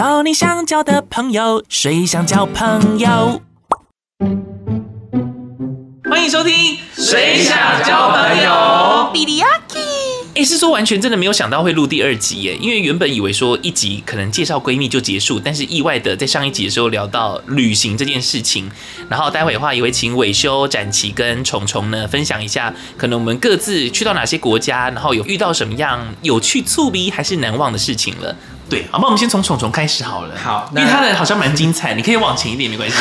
交你想交的朋友，谁想交朋友？欢迎收听《谁想交朋友》。比利亚基，哎，是说完全真的没有想到会录第二集耶，因为原本以为说一集可能介绍闺蜜就结束，但是意外的在上一集的时候聊到旅行这件事情，然后待会的话也会请伟修、展琪跟虫虫呢分享一下，可能我们各自去到哪些国家，然后有遇到什么样有趣、触鼻还是难忘的事情了。对，好，那我们先从虫虫开始好了。好，因为他的好像蛮精彩，你可以往前一点，没关系。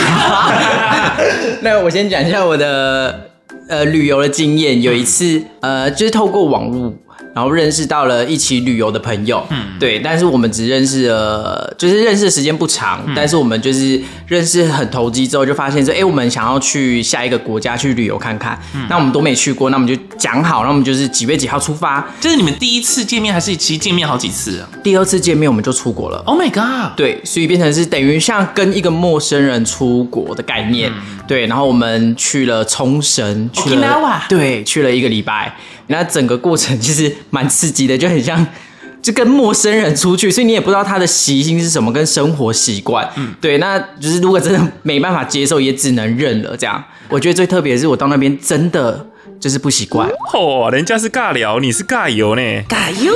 那我先讲一下我的呃旅游的经验。有一次，呃，就是透过网络。然后认识到了一起旅游的朋友，嗯，对，但是我们只认识了，就是认识的时间不长，嗯、但是我们就是认识很投机之后，就发现说，哎，我们想要去下一个国家去旅游看看，嗯、那我们都没去过，那我们就讲好，那我们就是几月几号出发。这是你们第一次见面，还是其实见面好几次啊？第二次见面我们就出国了。Oh my god！对，所以变成是等于像跟一个陌生人出国的概念，嗯、对，然后我们去了冲绳，去了对，去了一个礼拜。那整个过程其实蛮刺激的，就很像 就跟陌生人出去，所以你也不知道他的习性是什么，跟生活习惯。嗯，对，那就是如果真的没办法接受，也只能认了。这样，我觉得最特别的是我到那边真的就是不习惯。哦，人家是尬聊，你是尬游呢？尬游，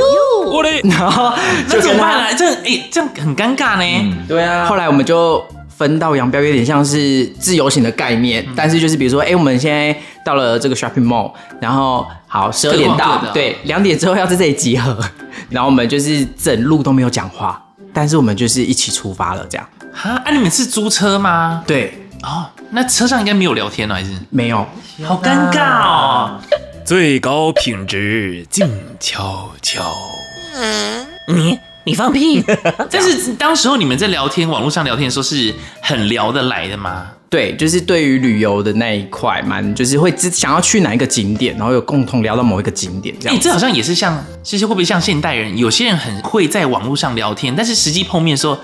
我的，然后那怎么办呢？这哎，这样很尴尬呢。嗯，对啊。后来我们就。分道扬镳，有点像是自由行的概念，嗯、但是就是比如说，哎、欸，我们现在到了这个 shopping mall，然后好十二点到，对，两点之后要在这里集合，然后我们就是整路都没有讲话，但是我们就是一起出发了，这样。哈，啊，你们是租车吗？对，哦，那车上应该没有聊天了，还是没有？好尴尬哦。最高品质，静悄悄。嗯，你。你放屁！但是当时候你们在聊天，网络上聊天的时候是很聊得来的吗？对，就是对于旅游的那一块，蛮就是会想要去哪一个景点，然后有共同聊到某一个景点这样。哎、欸，这好像也是像，其实会不会像现代人？有些人很会在网络上聊天，但是实际碰面的时候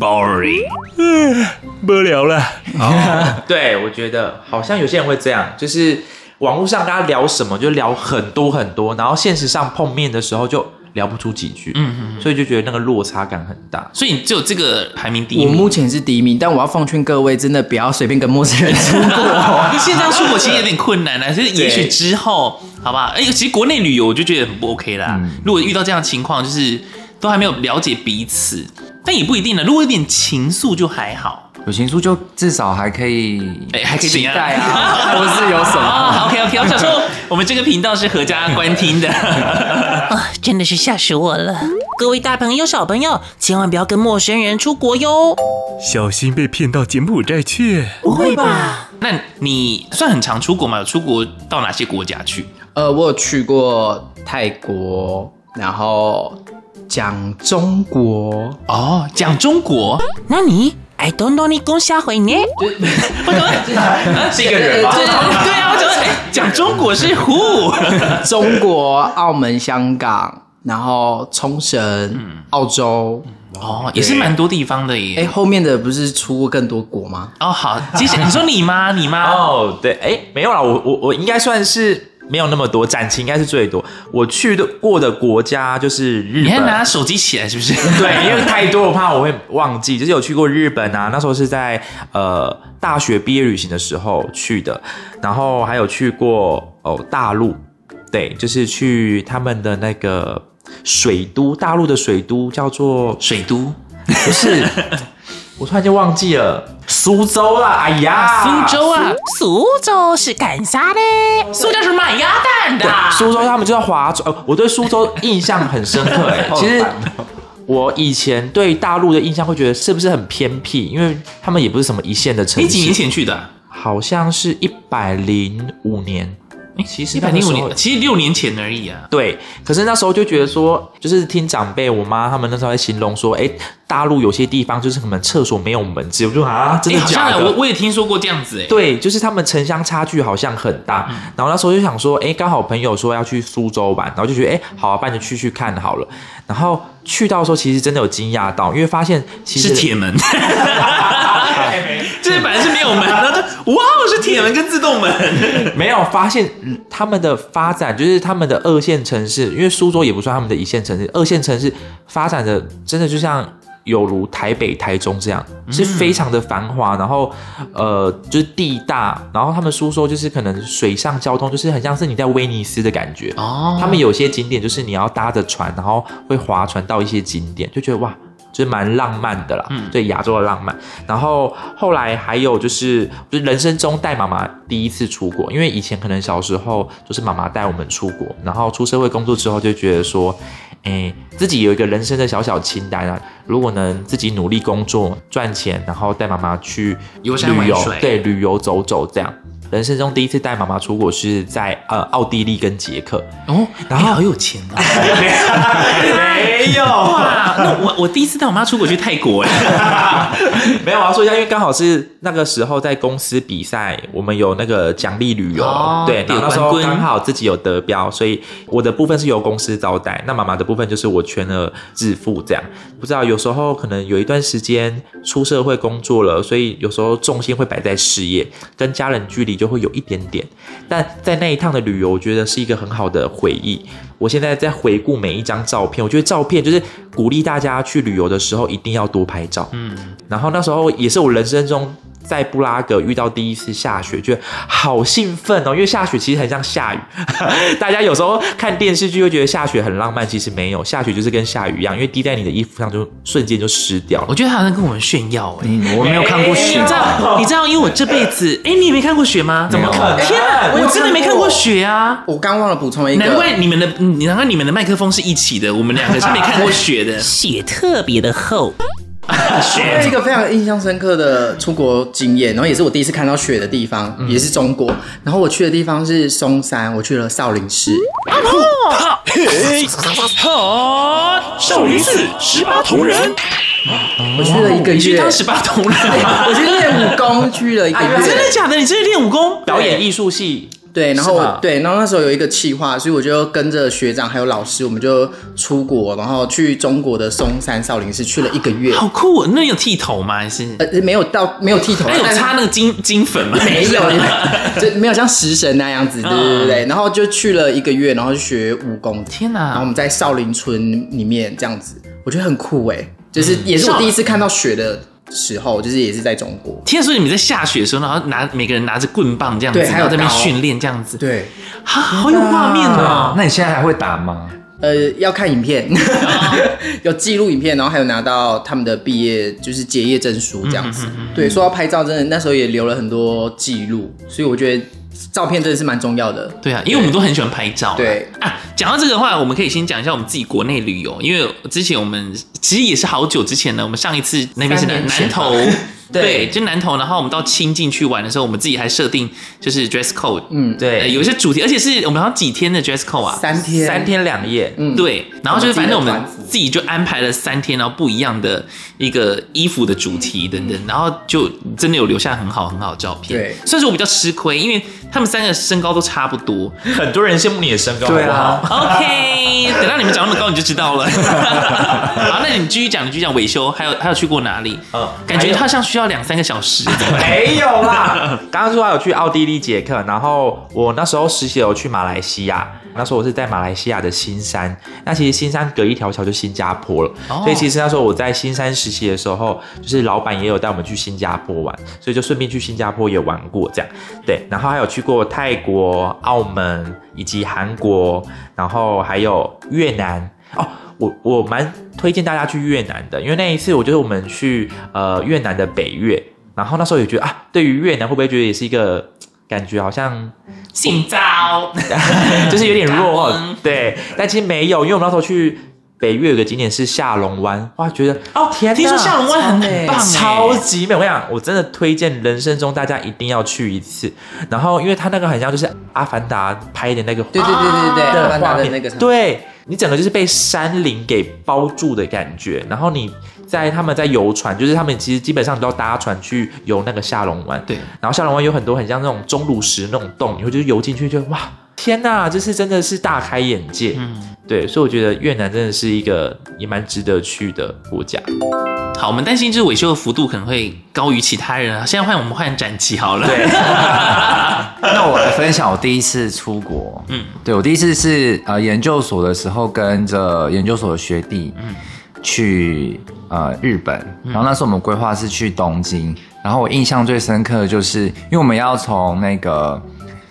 boring，嗯，不聊了。哦、对，我觉得好像有些人会这样，就是网络上大家聊什么就聊很多很多，然后现实上碰面的时候就。聊不出几句，嗯嗯，所以就觉得那个落差感很大。所以你只有这个排名第一名。我目前是第一名，但我要奉劝各位，真的不要随便跟陌生人出国。现在出国其实有点困难了，所以也许之后，好吧？哎，其实国内旅游我就觉得很不 OK 啦。嗯、如果遇到这样的情况，就是都还没有了解彼此，但也不一定呢。如果有点情愫就还好。有情书就至少还可以，哎，还可以期待啊，或是有什么？OK OK，我想说，我们这个频道是合家观听的，啊，真的是吓死我了！各位大朋友、小朋友，千万不要跟陌生人出国哟，小心被骗到柬埔寨去。不会吧？那你算很常出国吗？有出国到哪些国家去？呃，我有去过泰国，然后讲中国哦，讲中国，那你？I don't know 你讲下回呢？我怎么是一个人吗？对啊，我怎么讲中国是 who？中国、澳门、香港，然后冲绳、嗯、澳洲，哦，也是蛮多地方的耶。哎，后面的不是出过更多国吗？哦，好，接下来你说你吗？你吗？哦，对，哎，没有啦，我我我应该算是。没有那么多，展期应该是最多。我去的过的国家就是日本。你还拿手机起来是不是？对，因为太多，我怕我会忘记。就是有去过日本啊，那时候是在呃大学毕业旅行的时候去的。然后还有去过哦大陆，对，就是去他们的那个水都，大陆的水都叫做水都，不是。我突然间忘记了苏州了，哎呀，苏州啊，苏州是干啥的？苏州是卖鸭蛋的。苏州他们就叫划船，呃，我对苏州印象很深刻。哎，其实我以前对大陆的印象会觉得是不是很偏僻？因为他们也不是什么一线的城市。你几年前去的？好像是一百零五年。哎，其实一百零五年，其实六年前而已啊。对，可是那时候就觉得说，就是听长辈，我妈他们那时候在形容说，哎，大陆有些地方就是可能厕所没有门，只有就啊，真的假的？我我也听说过这样子，哎，对，就是他们城乡差距好像很大。嗯、然后那时候就想说，哎，刚好朋友说要去苏州玩，然后就觉得，哎，好啊，那就去去看好了。然后去到的时候，其实真的有惊讶到，因为发现其实是铁门。这本来是没有门，然后就哇，是铁门跟自动门。没有发现他们的发展，就是他们的二线城市，因为苏州也不算他们的一线城市，二线城市发展的真的就像有如台北、台中这样，是非常的繁华，然后呃，就是地大，然后他们书说就是可能水上交通就是很像是你在威尼斯的感觉哦。他们有些景点就是你要搭着船，然后会划船到一些景点，就觉得哇，就是蛮浪漫的啦。嗯，对，亚洲的浪漫。然后后来还有就是，就是人生中带妈妈第一次出国，因为以前可能小时候就是妈妈带我们出国，然后出社会工作之后就觉得说。哎，自己有一个人生的小小清单啊，如果能自己努力工作赚钱，然后带妈妈去旅游，对，旅游走走这样。人生中第一次带妈妈出国是在呃奥地利跟捷克哦，然后好有钱啊，没有啊，那我我第一次带我妈出国去泰国哎，没有，我要说一下，因为刚好是那个时候在公司比赛，我们有那个奖励旅游，哦、对，然后那时候刚好自己有得标，所以我的部分是由公司招待，那妈妈的部分就是我全额自付这样。不知道有时候可能有一段时间出社会工作了，所以有时候重心会摆在事业，跟家人距离就。就会有一点点，但在那一趟的旅游，我觉得是一个很好的回忆。我现在在回顾每一张照片，我觉得照片就是鼓励大家去旅游的时候一定要多拍照。嗯，然后那时候也是我人生中。在布拉格遇到第一次下雪，觉得好兴奋哦！因为下雪其实很像下雨，大家有时候看电视剧会觉得下雪很浪漫，其实没有，下雪就是跟下雨一样，因为滴在你的衣服上就瞬间就湿掉了。我觉得他好像跟我们炫耀哎、嗯，我没有看过雪，你知道？你知道？因为我这辈子，哎，你也没看过雪吗？怎么可能？天哪，我真的没看过雪啊！我刚忘了补充一个，难怪你们的，难怪你们的麦克风是一起的，我们两个是没看过雪的，雪特别的厚。雪是一个非常印象深刻的出国经验，然后也是我第一次看到雪的地方，嗯、也是中国。然后我去的地方是嵩山，我去了少林寺。少林寺十八铜人，我去了一个月。去当十八铜人，我去练武功，去了一个月。真的假的？你真的练武功？表演艺术系。对，然后对，然后那时候有一个企划，所以我就跟着学长还有老师，我们就出国，然后去中国的嵩山少林寺去了一个月。好酷哦！那有剃头吗？还是呃没有到没有剃头，还有擦那个金金粉吗？没有，就没有像食神那样子，对对对。然后就去了一个月，然后就学武功。天哪！然后我们在少林村里面这样子，我觉得很酷哎，就是也是我第一次看到雪的。时候就是也是在中国，听说你们在下雪的时候，然后拿每个人拿着棍棒这样子，对，还有在那边训练这样子，对，好好有画面哦。那你现在还会打吗？呃，要看影片，有记录影片，然后还有拿到他们的毕业就是结业证书这样子。对，说到拍照，真的那时候也留了很多记录，所以我觉得。照片真的是蛮重要的，对啊，因为我们都很喜欢拍照。对。啊，讲到这个的话，我们可以先讲一下我们自己国内旅游，因为之前我们其实也是好久之前呢，我们上一次那边是南南投。对，就南投，然后我们到清境去玩的时候，我们自己还设定就是 dress code，嗯，对，呃、有一些主题，而且是我们好像几天的 dress code 啊，三天，三天两夜，嗯，对，然后就是反正我们自己就安排了三天，然后不一样的一个衣服的主题等等，然后就真的有留下很好很好的照片。对，虽然说我比较吃亏，因为他们三个身高都差不多，很多人羡慕你的身高，对啊，OK，等到你们长那么高你就知道了。好，那你继续讲，你继续讲维修，还有还有去过哪里？嗯，感觉好像需要两三个小时。没有啦，刚刚说还有去奥地利、捷克，然后我那时候实习有去马来西亚，那时候我是在马来西亚的新山，那其实新山隔一条桥就新加坡了，哦、所以其实那时候我在新山实习的时候，就是老板也有带我们去新加坡玩，所以就顺便去新加坡也玩过这样，对，然后还有去过泰国、澳门以及韩国，然后还有越南哦。我我蛮推荐大家去越南的，因为那一次我觉得我们去呃越南的北越，然后那时候也觉得啊，对于越南会不会觉得也是一个感觉好像性骚，就是有点弱，刚对，但其实没有，因为我们那时候去北岳有个景点是下龙湾，哇，觉得哦天哪，听说下龙湾很棒，超级美，我跟你讲，我真的推荐人生中大家一定要去一次，然后因为它那个很像就是阿凡达拍的那个，对对对对对，阿凡达的那个对。你整个就是被山林给包住的感觉，然后你在他们在游船，就是他们其实基本上都要搭船去游那个下龙湾。对，然后下龙湾有很多很像那种钟乳石那种洞，你会就是游进去就哇，天哪，这是真的是大开眼界。嗯，对，所以我觉得越南真的是一个也蛮值得去的国家。好，我们担心就是维修的幅度可能会高于其他人啊。现在换我们换展期好了。对，那我来分享我第一次出国。嗯，对，我第一次是呃研究所的时候跟着研究所的学弟，嗯，去呃日本，然后那时候我们规划是去东京，然后我印象最深刻的就是，因为我们要从那个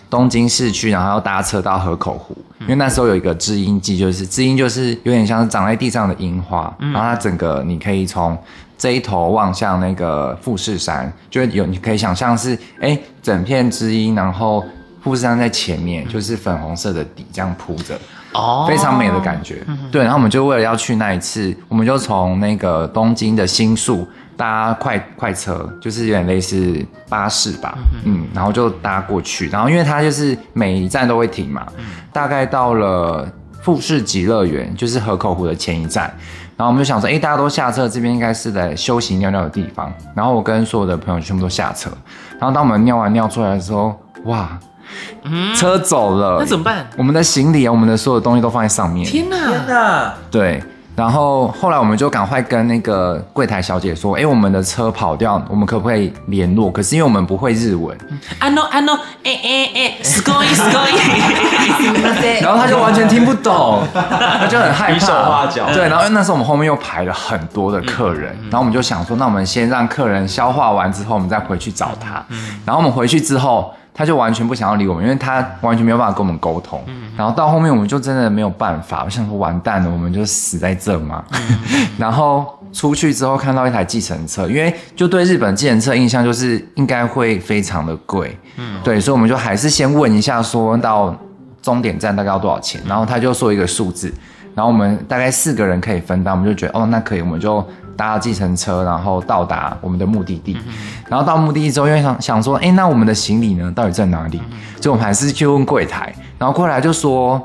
东京市区，然后要搭车到河口湖，因为那时候有一个知音记，就是知音就是有点像是长在地上的樱花，然后它整个你可以从这一头望向那个富士山，就有你可以想象是哎整片知音，然后富士山在前面，就是粉红色的底这样铺着。哦，非常美的感觉。嗯、对，然后我们就为了要去那一次，我们就从那个东京的新宿搭快快车，就是有点类似巴士吧，嗯，嗯，然后就搭过去。然后因为它就是每一站都会停嘛，嗯、大概到了富士极乐园，就是河口湖的前一站。然后我们就想说，哎，大家都下车，这边应该是在休息尿尿的地方。然后我跟所有的朋友全部都下车。然后当我们尿完尿出来的时候，哇！嗯，车走了，那怎么办？我们的行李啊，我们的所有东西都放在上面。天哪，天哪！对，然后后来我们就赶快跟那个柜台小姐说，哎，我们的车跑掉，我们可不可以联络？可是因为我们不会日文，啊 no 啊 no，哎哎哎，sorry sorry，然后他就完全听不懂，他就很害怕，比手画脚。对，然后那时候我们后面又排了很多的客人，然后我们就想说，那我们先让客人消化完之后，我们再回去找他。然后我们回去之后。他就完全不想要理我们，因为他完全没有办法跟我们沟通。嗯、然后到后面我们就真的没有办法，我想说完蛋了，我们就死在这嘛。嗯、然后出去之后看到一台计程车，因为就对日本计程车印象就是应该会非常的贵。嗯，对，所以我们就还是先问一下，说到终点站大概要多少钱？然后他就说一个数字，然后我们大概四个人可以分担，我们就觉得哦，那可以，我们就。搭计程车，然后到达我们的目的地。嗯、然后到目的地之后，因为想想说，哎，那我们的行李呢？到底在哪里？所以我们还是去问柜台。然后柜台就说，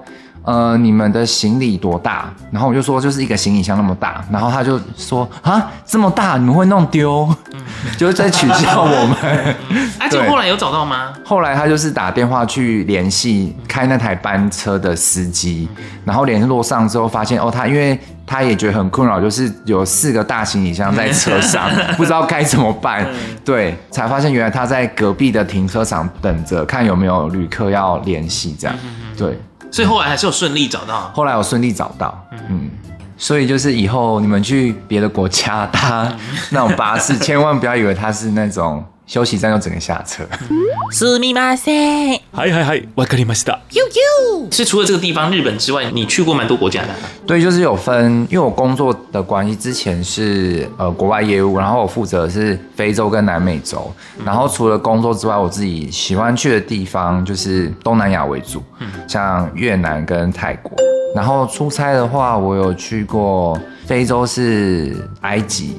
呃，你们的行李多大？然后我就说，就是一个行李箱那么大。然后他就说，啊，这么大，你们会弄丢？嗯、就是在取笑我们。哎，就后来有找到吗？后来他就是打电话去联系开那台班车的司机，然后联络上之后发现，哦，他因为。他也觉得很困扰，就是有四个大行李箱在车上，不知道该怎么办。对，才发现原来他在隔壁的停车场等着，看有没有旅客要联系，这样。对，所以后来还是有顺利找到。后来我顺利找到，嗯，所以就是以后你们去别的国家搭那种巴士，千万不要以为他是那种。休息站就整个下车。すみません。はいはいはい、わかりました。呦呦，是除了这个地方日本之外，你去过蛮多国家的。对，就是有分，因为我工作的关系，之前是呃国外业务，然后我负责的是非洲跟南美洲。然后除了工作之外，我自己喜欢去的地方就是东南亚为主，像越南跟泰国。然后出差的话，我有去过非洲是埃及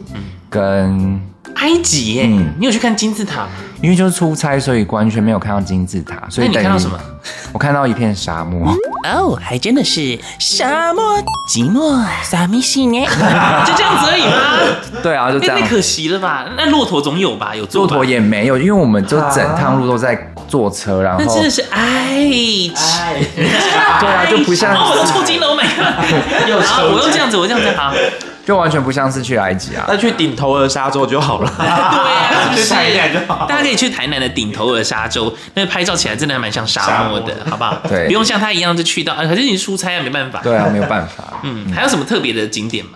跟。 埃及耶，嗯，你有去看金字塔吗？因为就是出差，所以完全没有看到金字塔。所以你看到什么？我看到一片沙漠。哦，还真的是沙漠寂寞，啥咪西呢？就这样子而已吗？对啊，就这样。太可惜了吧？那骆驼总有吧？有骆驼也没有，因为我们就整趟路都在坐车，然后那真的是埃及。对啊，就不像。哦，我都抽筋了，我每个。又抽。我又这样子，我这样子好。就完全不像是去埃及啊，那去顶头的沙洲就好了。对啊，去台南就好。大家可以去台南的顶头尔沙洲，那拍照起来真的还蛮像沙漠的，好不好？对，不用像他一样就去到，可是你出差啊，没办法。对啊，没有办法。嗯，还有什么特别的景点吗？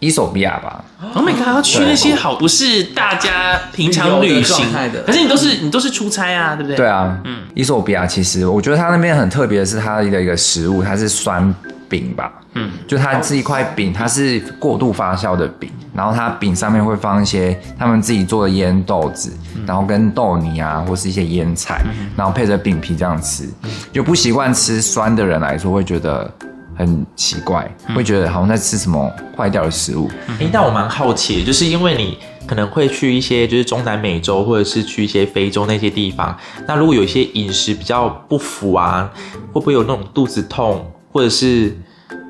伊索比亚吧。Oh my god，要去那些好不是大家平常旅行的，可是你都是你都是出差啊，对不对？对啊，嗯，伊索比亚其实我觉得它那边很特别的是它的一个食物，它是酸。饼吧，嗯，就它是一块饼，它是过度发酵的饼，然后它饼上面会放一些他们自己做的腌豆子，嗯、然后跟豆泥啊，或是一些腌菜，嗯、然后配着饼皮这样吃。就不习惯吃酸的人来说，会觉得很奇怪，嗯、会觉得好像在吃什么坏掉的食物。哎、嗯，但我蛮好奇的，就是因为你可能会去一些就是中南美洲，或者是去一些非洲那些地方，那如果有一些饮食比较不符啊，会不会有那种肚子痛？或者是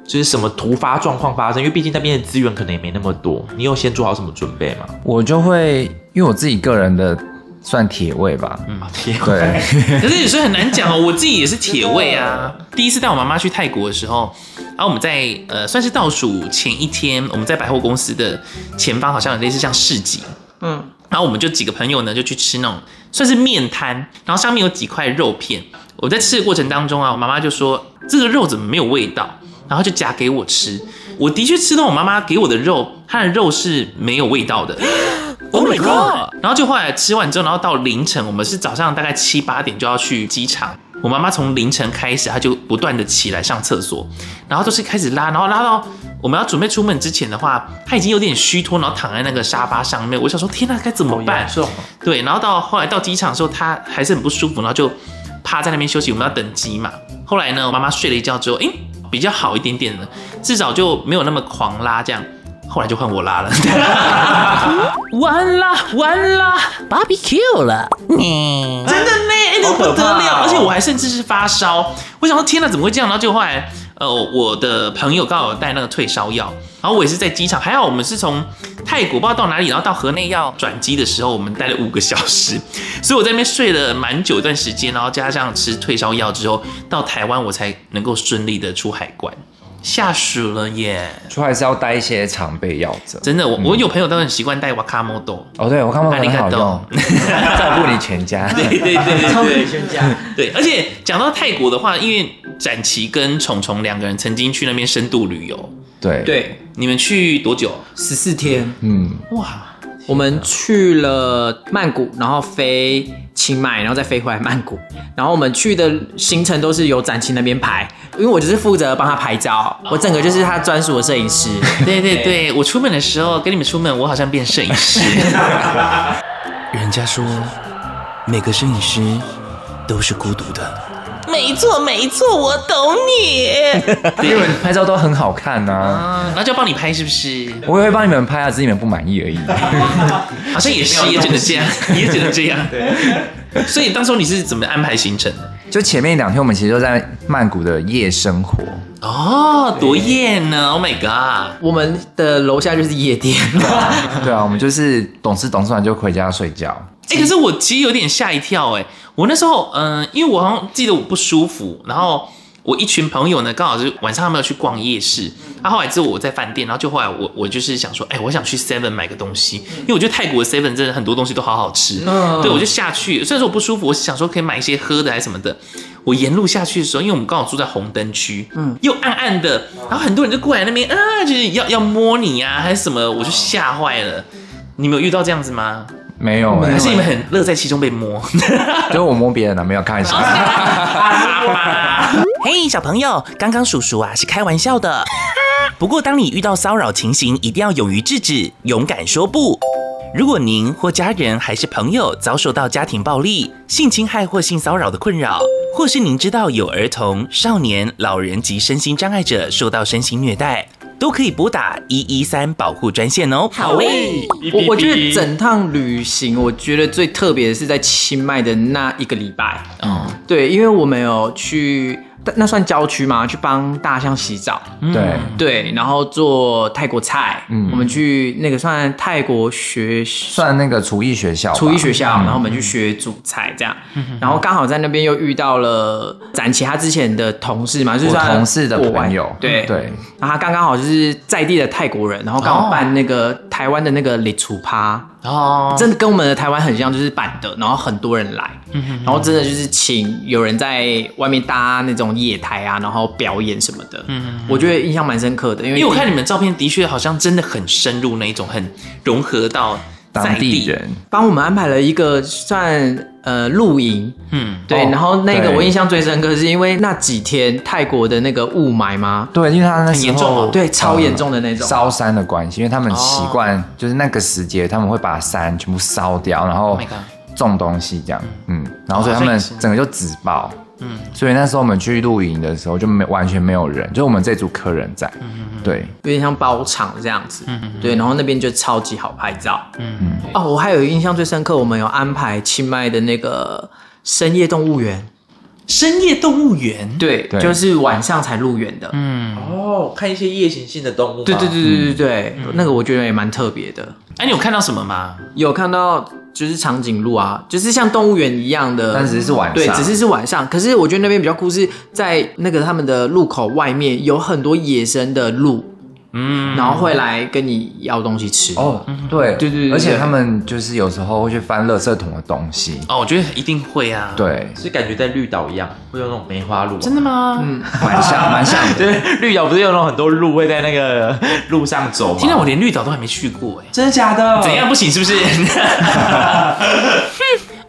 就是什么突发状况发生，因为毕竟那边的资源可能也没那么多，你有先做好什么准备吗？我就会，因为我自己个人的算铁胃吧，嗯，铁胃。对 可是有时候很难讲哦，我自己也是铁胃啊。第一次带我妈妈去泰国的时候，然后我们在呃算是倒数前一天，我们在百货公司的前方，好像有类似像市集，嗯，然后我们就几个朋友呢就去吃那种算是面摊，然后上面有几块肉片。我在吃的过程当中啊，我妈妈就说这个肉怎么没有味道，然后就夹给我吃，我的确吃到我妈妈给我的肉，它的肉是没有味道的。Oh my god！然后就后来吃完之后，然后到凌晨，我们是早上大概七八点就要去机场。我妈妈从凌晨开始，她就不断的起来上厕所，然后都是开始拉，然后拉到我们要准备出门之前的话，她已经有点虚脱，然后躺在那个沙发上面。我想说，天哪，该怎么办？对，然后到后来到机场的时候，她还是很不舒服，然后就趴在那边休息。我们要等机嘛。后来呢，我妈妈睡了一觉之后，哎，比较好一点点了，至少就没有那么狂拉这样。后来就换我拉了，完了完了，barbecue 了，真的呢，那个不得了，而且我还甚至是发烧，我想说天哪，怎么会这样？然后就后来，呃，我的朋友刚好有带那个退烧药，然后我也是在机场，还好我们是从泰国不知道到哪里，然后到河内要转机的时候，我们待了五个小时，所以我在那边睡了蛮久一段时间，然后加上吃退烧药之后，到台湾我才能够顺利的出海关。下暑了耶，就还是要带一些常备药着。真的，我我有朋友都很习惯带瓦卡莫豆。哦，对，瓦卡莫豆很好用，照顾你全家。对对对对，照顾你全家。对，而且讲到泰国的话，因为展琪跟虫虫两个人曾经去那边深度旅游。对对，你们去多久？十四天。嗯，哇。我们去了曼谷，然后飞清迈，然后再飞回来曼谷。然后我们去的行程都是由展琪那边排，因为我就是负责帮他拍照，我整个就是他专属的摄影师。对对对，我出门的时候跟你们出门，我好像变摄影师。人家说，每个摄影师都是孤独的。没错没错，我懂你。因为拍照都很好看呐、啊，那就要帮你拍是不是？我也会帮你们拍啊，只是你们不满意而已。好像也是，也只能这样，也只能这样。对。所以当初你是怎么安排行程的？就前面两天我们其实都在曼谷的夜生活。哦，多夜呢！Oh my god，我们的楼下就是夜店。对啊，我们就是懂事懂事完就回家睡觉。哎、欸，可是我其实有点吓一跳哎。我那时候，嗯、呃，因为我好像记得我不舒服，然后我一群朋友呢，刚好是晚上他们要去逛夜市，然后后来之后我在饭店，然后就后来我我就是想说，哎、欸，我想去 Seven 买个东西，因为我觉得泰国的 Seven 真的很多东西都好好吃，嗯、对，我就下去，虽然说我不舒服，我想说可以买一些喝的还是什么的，我沿路下去的时候，因为我们刚好住在红灯区，嗯，又暗暗的，然后很多人就过来那边啊，就是要要摸你啊，还是什么，我就吓坏了。你们有遇到这样子吗？没有，还是你们很乐在其中被摸？就我摸别人了，没有开玩笑。嘿，小朋友，刚刚叔叔啊是开玩笑的。不过，当你遇到骚扰情形，一定要勇于制止，勇敢说不。如果您或家人还是朋友遭受到家庭暴力、性侵害或性骚扰的困扰，或是您知道有儿童、少年、老人及身心障碍者受到身心虐待。都可以拨打一一三保护专线哦。好诶，我我觉得整趟旅行，我觉得最特别的是在清迈的那一个礼拜。嗯，对，因为我们有去。那算郊区吗？去帮大象洗澡，对对，然后做泰国菜。嗯，我们去那个算泰国学，算那个厨艺学校，厨艺学校。然后我们去学煮菜，这样。然后刚好在那边又遇到了展其他之前的同事嘛，就是同事的朋友。对对。然后他刚刚好就是在地的泰国人，然后刚好办那个台湾的那个立厨趴。哦，真的跟我们的台湾很像，就是板的，然后很多人来，嗯、哼哼，然后真的就是请有人在外面搭那种野台啊，然后表演什么的，嗯哼哼，我觉得印象蛮深刻的，因为因为我看你们照片的确好像真的很深入那一种，很融合到。当地人。帮我们安排了一个算呃露营，嗯，对，然后那个我印象最深刻是因为那几天泰国的那个雾霾吗？对，因为它那时候很严重，对，超严重的那种。烧山的关系，因为他们习惯就是那个时节他们会把山全部烧掉，然后种东西这样，嗯，然后所以他们整个就纸爆。嗯，所以那时候我们去露营的时候就没完全没有人，就我们这组客人在，嗯嗯对，有点像包场这样子，嗯嗯对，然后那边就超级好拍照，嗯。嗯，哦，我还有印象最深刻，我们有安排清迈的那个深夜动物园，深夜动物园，对，对。就是晚上才入园的，嗯，哦，看一些夜行性的动物，对对对对对对，嗯、那个我觉得也蛮特别的，哎、啊，你有看到什么吗？有看到。就是长颈鹿啊，就是像动物园一样的，但只是晚上，对，只是是晚上。可是我觉得那边比较酷，是在那个他们的路口外面有很多野生的鹿，嗯，然后会来跟你要东西吃。哦，对对对，而且他们就是有时候会去翻垃圾桶的东西。哦，我觉得一定会啊。对，是感觉在绿岛一样，会有那种梅花鹿。真的吗？嗯，蛮像 蛮像。对，绿岛不是有那种很多鹿会在那个路上走吗？现在我连绿岛都还没去过哎，真的假的？怎样不行？是不是？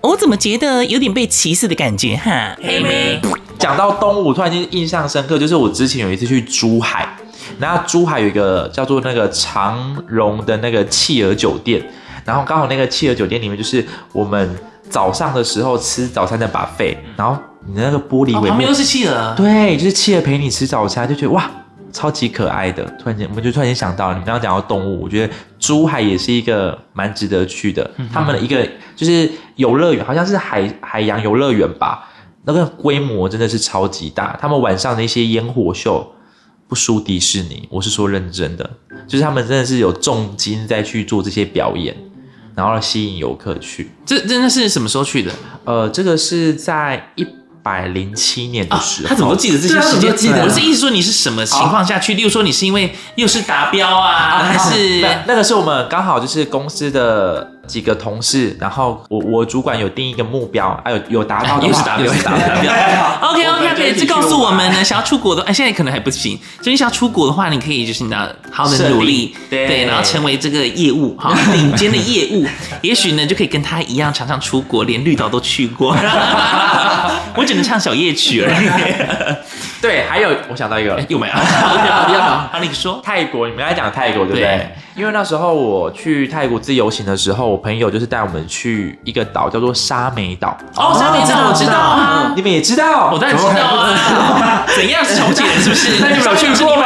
我怎么觉得有点被歧视的感觉哈？黑妹，讲到动物，突然间印象深刻，就是我之前有一次去珠海，然后珠海有一个叫做那个长荣的那个企鹅酒店，然后刚好那个企鹅酒店里面就是我们早上的时候吃早餐的 buffet，然后你的那个玻璃帷幕旁边都是企鹅，对，就是企鹅陪你吃早餐，就觉得哇。超级可爱的，突然间我们就突然间想到，你们刚刚讲到动物，我觉得珠海也是一个蛮值得去的。嗯、他们的一个就是游乐园，好像是海海洋游乐园吧，那个规模真的是超级大。他们晚上的一些烟火秀不输迪士尼，我是说认真的，就是他们真的是有重金在去做这些表演，然后吸引游客去。这真的是什么时候去的？呃，这个是在一。百零七年的时候，他怎么都记得这些时间？记得。我是意思说，你是什么情况下去？例如说，你是因为又是达标啊，还是那个是我们刚好就是公司的几个同事，然后我我主管有定一个目标，还有有达到，又是达标，又是达标。OK OK OK，这告诉我们呢，想要出国的，哎，现在可能还不行。就你想要出国的话，你可以就是拿好好的努力，对，然后成为这个业务好顶尖的业务，也许呢就可以跟他一样，常常出国，连绿岛都去过。我只能唱小夜曲而已。对，还有我想到一个，又没有。好，你说泰国，你们刚才讲泰国对不对？因为那时候我去泰国自由行的时候，我朋友就是带我们去一个岛，叫做沙美岛。哦，沙美岛我知道啊，你们也知道，我当然知道啊。怎样是重庆人？是不是？那你们去过吗？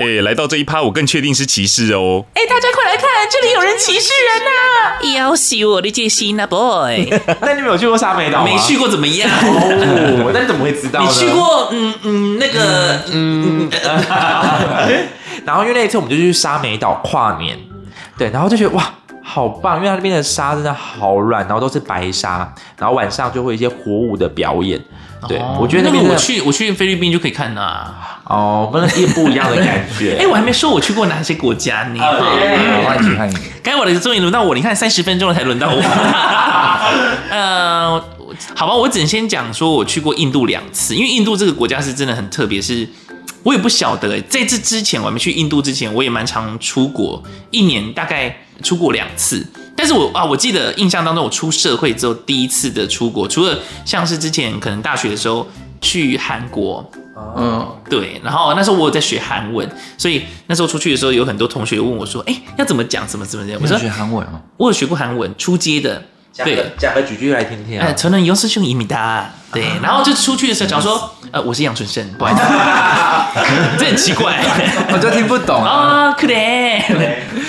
哎，来到这一趴，我更确定是歧视哦。哎，大家快来看，这里有人歧视人呐！要死我的戒心啊，boy！那你们有去过沙美岛吗？没去过怎么样？哦，那你怎么会知道？你去过？嗯嗯，那个嗯。然后因为那一次我们就去沙美岛跨年，对，然后就觉得哇，好棒，因为它那边的沙真的好软，然后都是白沙，然后晚上就会一些火舞的表演。对，哦、我觉得那边我去我去菲律宾就可以看呐、啊。哦，不能一不一样的感觉。哎，我还没说我去过哪些国家呢？欢迎欢迎。该我的终于轮到我，你看三十分钟了才轮到我。呃，好吧，我只能先讲说我去过印度两次，因为印度这个国家是真的很特别，是。我也不晓得哎，在这之前我还没去印度之前，我也蛮常出国，一年大概出国两次。但是我啊，我记得印象当中，我出社会之后第一次的出国，除了像是之前可能大学的时候去韩国，嗯，对，然后那时候我有在学韩文，所以那时候出去的时候，有很多同学问我说，哎，要怎么讲，怎么怎么样？我说学韩文啊，我有学过韩文，初阶的。对，讲个几句来听听啊。成人有师兄一米大，对，然后就出去的时候讲说，呃，我是杨春生，不好意思，这很奇怪，我就听不懂啊。可怜，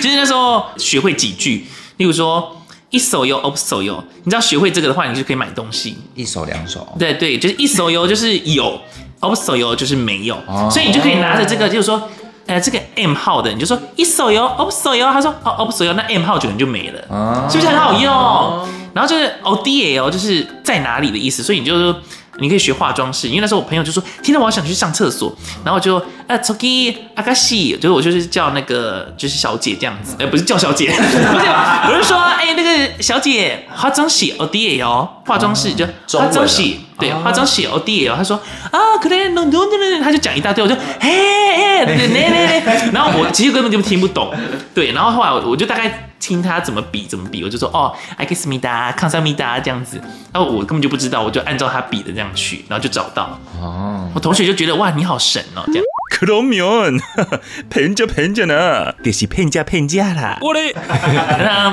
就是那时候学会几句，例如说一手游，op 手游，你知道学会这个的话，你就可以买东西。一手两手。对对，就是一手游就是有，op 手游就是没有，所以你就可以拿着这个，就是说。呃，这个 M 号的，你就说一手游，OP 手游，他说哦，OP 手游，那 M 号可能就没了，啊、是不是很好用？啊、然后就是 ODL，就是在哪里的意思，所以你就说你可以学化妆室，因为那时候我朋友就说，听到我想去上厕所，然后就啊，Toki Akashi，就是我就是叫那个就是小姐这样子，呃，不是叫小姐，不是，我是说，哎、欸，那个小姐化妆室 ODL，化妆室就化妆师。对，化妆写 O D L，他说啊，可能他就讲一大堆，我就嘿嘿，对对对，然后我其实根本就听不懂，对，然后后来我就大概听他怎么比怎么比，我就说哦，爱克斯米达，康萨米达这样子，然后我根本就不知道，我就按照他比的这样去，然后就找到。哦，我同学就觉得哇，你好神哦，这样。可罗米恩，骗家骗家呢，就是骗家骗家啦。我嘞，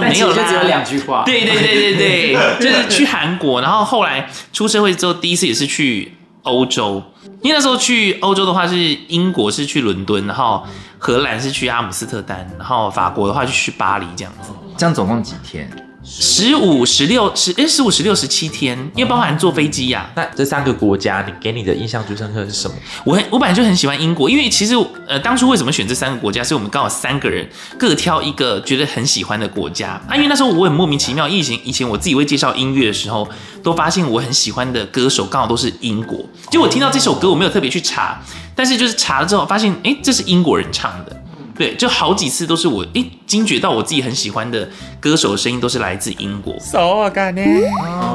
没有，就只有两句话。对对对对对，就是去韩国，然后后来出社会之后，第一次也是去欧洲。因为那时候去欧洲的话，是英国是去伦敦，然后荷兰是去阿姆斯特丹，然后法国的话就去巴黎这样子。这样总共几天？十五、十六、十哎，十五、十六、十七天，因为包含坐飞机呀、啊。那这三个国家，你给你的印象最深刻是什么？我很我本来就很喜欢英国，因为其实呃，当初为什么选这三个国家，是我们刚好三个人各挑一个觉得很喜欢的国家啊。因为那时候我很莫名其妙，以前以前我自己会介绍音乐的时候，都发现我很喜欢的歌手刚好都是英国。就我听到这首歌，我没有特别去查，但是就是查了之后发现，哎，这是英国人唱的。对，就好几次都是我诶惊觉到我自己很喜欢的歌手的声音都是来自英国。So 干呢？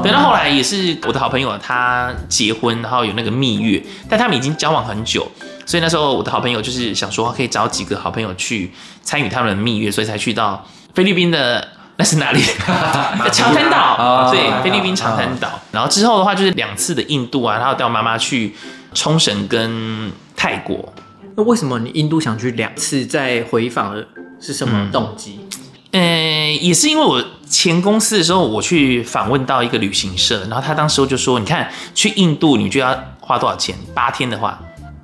等到后来也是我的好朋友，他结婚，然后有那个蜜月，但他们已经交往很久，所以那时候我的好朋友就是想说可以找几个好朋友去参与他们的蜜月，所以才去到菲律宾的 那是哪里？长滩岛。对，菲律宾长滩岛。然后之后的话就是两次的印度啊，然后带我妈妈去冲绳跟泰国。那为什么你印度想去两次再回访的是什么动机？呃、嗯，也是因为我前公司的时候，我去访问到一个旅行社，然后他当时就说：“你看去印度，你就要花多少钱？八天的话，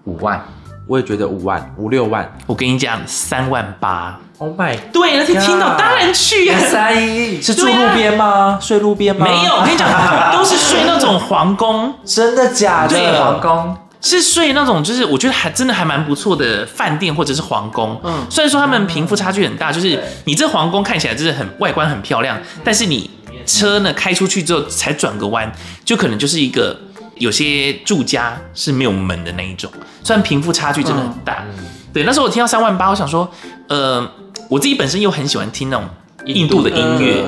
五万。我也觉得五万，五六万。我跟你讲，三万八。Oh my，对，那天听到当然去呀。三一是住路边吗？啊、睡路边吗？没有，我跟你讲，都是睡那种皇宫。真的假的？对，皇宫。是睡那种，就是我觉得还真的还蛮不错的饭店或者是皇宫。嗯，虽然说他们贫富差距很大，就是你这皇宫看起来就是很外观很漂亮，但是你车呢开出去之后才转个弯，就可能就是一个有些住家是没有门的那一种。虽然贫富差距真的很大，对。那时候我听到三万八，我想说，呃，我自己本身又很喜欢听那种印度的音乐，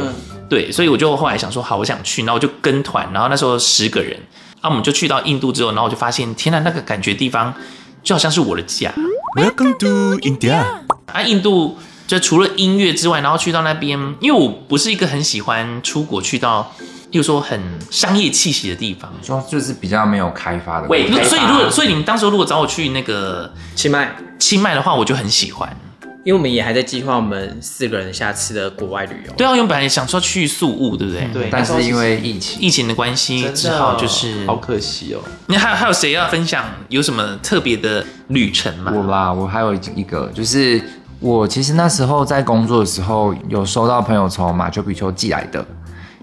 对，所以我就后来想说，好，我想去，然后我就跟团，然后那时候十个人。那、啊、我们就去到印度之后，然后我就发现，天呐，那个感觉地方就好像是我的家。Welcome to India。啊，印度就除了音乐之外，然后去到那边，因为我不是一个很喜欢出国去到，例如说很商业气息的地方，说就是比较没有开发的。喂，所以如果所以你们当时如果找我去那个清迈，清迈的话，我就很喜欢。因为我们也还在计划我们四个人下次的国外旅游。对啊，因为本来想说去宿务，对不对？对。但是因为疫情，疫情的关系，只好就是好可惜哦。那还有还有谁要分享有什么特别的旅程吗？我吧，我还有一个，就是我其实那时候在工作的时候，有收到朋友从马丘比丘寄来的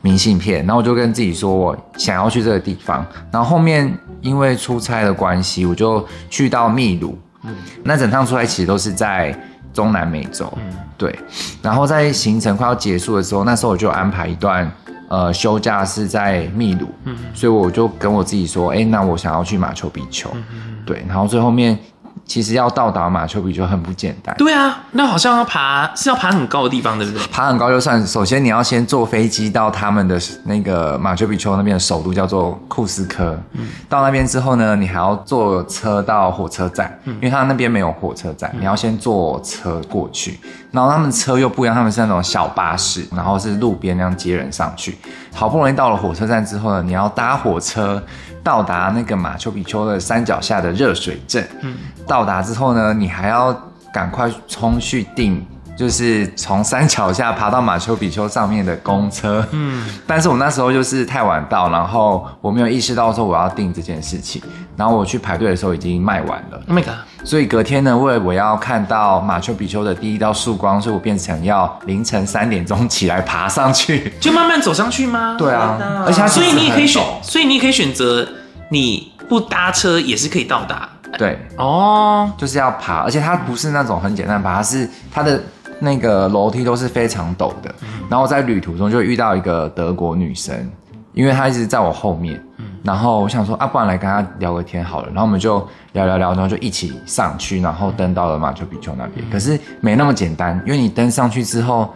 明信片，然后我就跟自己说我想要去这个地方，然后后面因为出差的关系，我就去到秘鲁。嗯。那整趟出来其实都是在。中南美洲，嗯，对，然后在行程快要结束的时候，那时候我就安排一段呃休假是在秘鲁，嗯，所以我就跟我自己说，哎，那我想要去马丘比丘，嗯，对，然后最后面。其实要到达马丘比丘很不简单。对啊，那好像要爬是要爬很高的地方，对不对？爬很高就算，首先你要先坐飞机到他们的那个马丘比丘那边的首都叫做库斯科。嗯。到那边之后呢，你还要坐车到火车站，嗯，因为他那边没有火车站，你要先坐车过去。然后他们车又不一样，他们是那种小巴士，然后是路边那样接人上去。好不容易到了火车站之后呢，你要搭火车。到达那个马丘比丘的山脚下的热水镇，嗯，到达之后呢，你还要赶快冲去订，就是从山脚下爬到马丘比丘上面的公车，嗯，但是我那时候就是太晚到，然后我没有意识到说我要订这件事情，然后我去排队的时候已经卖完了，Oh my god！所以隔天呢，为了我要看到马丘比丘的第一道曙光，所以我变成要凌晨三点钟起来爬上去，就慢慢走上去吗？对啊，而且所以你也可以选，所以你也可以选择你不搭车也是可以到达。对，哦，就是要爬，而且它不是那种很简单爬，它是它的那个楼梯都是非常陡的。然后在旅途中就遇到一个德国女生，因为他一直在我后面。然后我想说啊，不然来跟他聊个天好了。然后我们就聊聊聊，然后就一起上去，然后登到了马丘比丘那边。可是没那么简单，因为你登上去之后，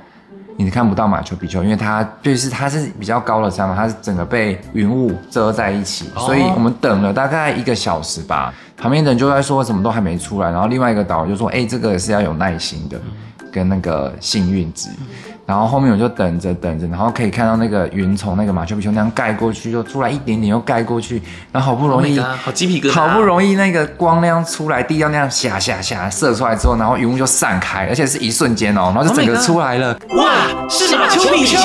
你看不到马丘比丘，因为它就是它是比较高的山嘛，它是整个被云雾遮在一起，所以我们等了大概一个小时吧。旁边的人就在说什么都还没出来，然后另外一个导游就说：“哎，这个是要有耐心的，跟那个幸运值。”然后后面我就等着等着，然后可以看到那个云从那个马丘比丘那样盖过去，又出来一点点，又盖过去，然后好不容易，oh、好鸡皮疙瘩，好不容易那个光那样出来，地要那样下下下射出来之后，然后云雾就散开，而且是一瞬间哦，然后就整个出来了，哇，是马丘比丘，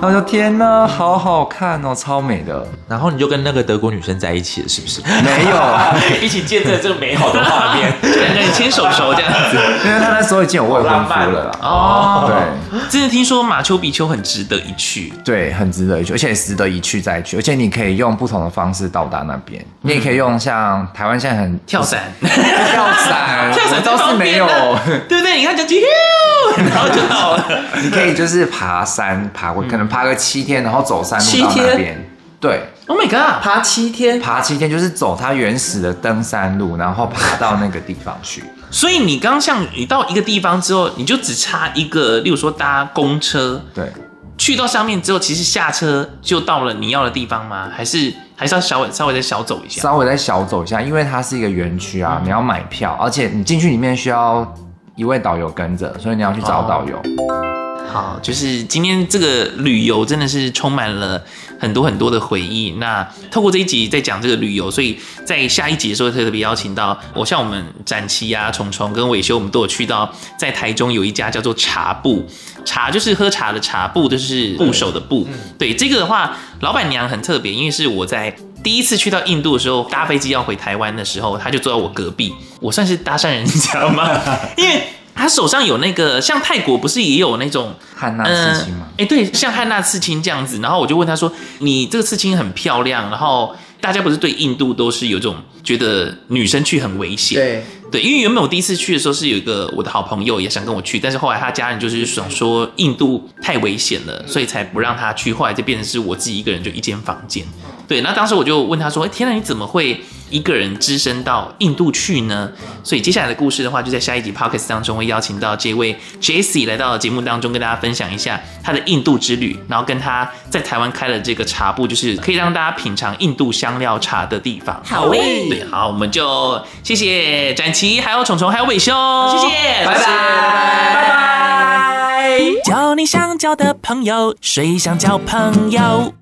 然后就天呐，好好看哦，超美的。然后你就跟那个德国女生在一起了，是不是？没有，一起见证这个美好的画面，两个人牵手手这样子。因为他那时候已经有未婚夫了啦。哦，对，真的听说马丘比丘很值得一去，对，很值得一去，而且值得一去再去，而且你可以用不同的方式到达那边。你也可以用像台湾现在很跳伞，跳伞，跳伞倒是没有，对不对？你看就然后就到了。你可以就是爬山，爬过可能爬个七天，然后走山路到那边。对，Oh my god，爬七天，爬七天就是走它原始的登山路，然后爬到那个地方去。所以你刚像你到一个地方之后，你就只差一个，例如说搭公车，对，去到上面之后，其实下车就到了你要的地方吗？还是还是要稍微稍微再小走一下？稍微再小走一下，因为它是一个园区啊，你要买票，而且你进去里面需要一位导游跟着，所以你要去找导游。哦好，就是今天这个旅游真的是充满了很多很多的回忆。那透过这一集在讲这个旅游，所以在下一集的时候特别邀请到我，像我们展期啊、虫虫跟伟修，我们都有去到在台中有一家叫做茶布，茶就是喝茶的茶，布就是部首的布。对，这个的话，老板娘很特别，因为是我在第一次去到印度的时候，搭飞机要回台湾的时候，她就坐在我隔壁，我算是搭讪人家吗？因为。他手上有那个，像泰国不是也有那种汉娜刺青吗？哎、呃欸，对，像汉娜刺青这样子。然后我就问他说：“你这个刺青很漂亮。”然后大家不是对印度都是有这种觉得女生去很危险？对对，因为原本我第一次去的时候是有一个我的好朋友也想跟我去，但是后来他家人就是想说印度太危险了，所以才不让他去。后来就变成是我自己一个人就一间房间。对，那当时我就问他说：“哎，天哪，你怎么会？”一个人只身到印度去呢？所以接下来的故事的话，就在下一集 Podcast 当中会邀请到这位 Jessie 来到节目当中，跟大家分享一下他的印度之旅，然后跟他在台湾开了这个茶部，就是可以让大家品尝印度香料茶的地方。好嘞，对，好，我们就谢谢展琪，还有虫虫，还有伟修，谢谢，拜拜，拜拜。交你想交的朋友，谁想交朋友？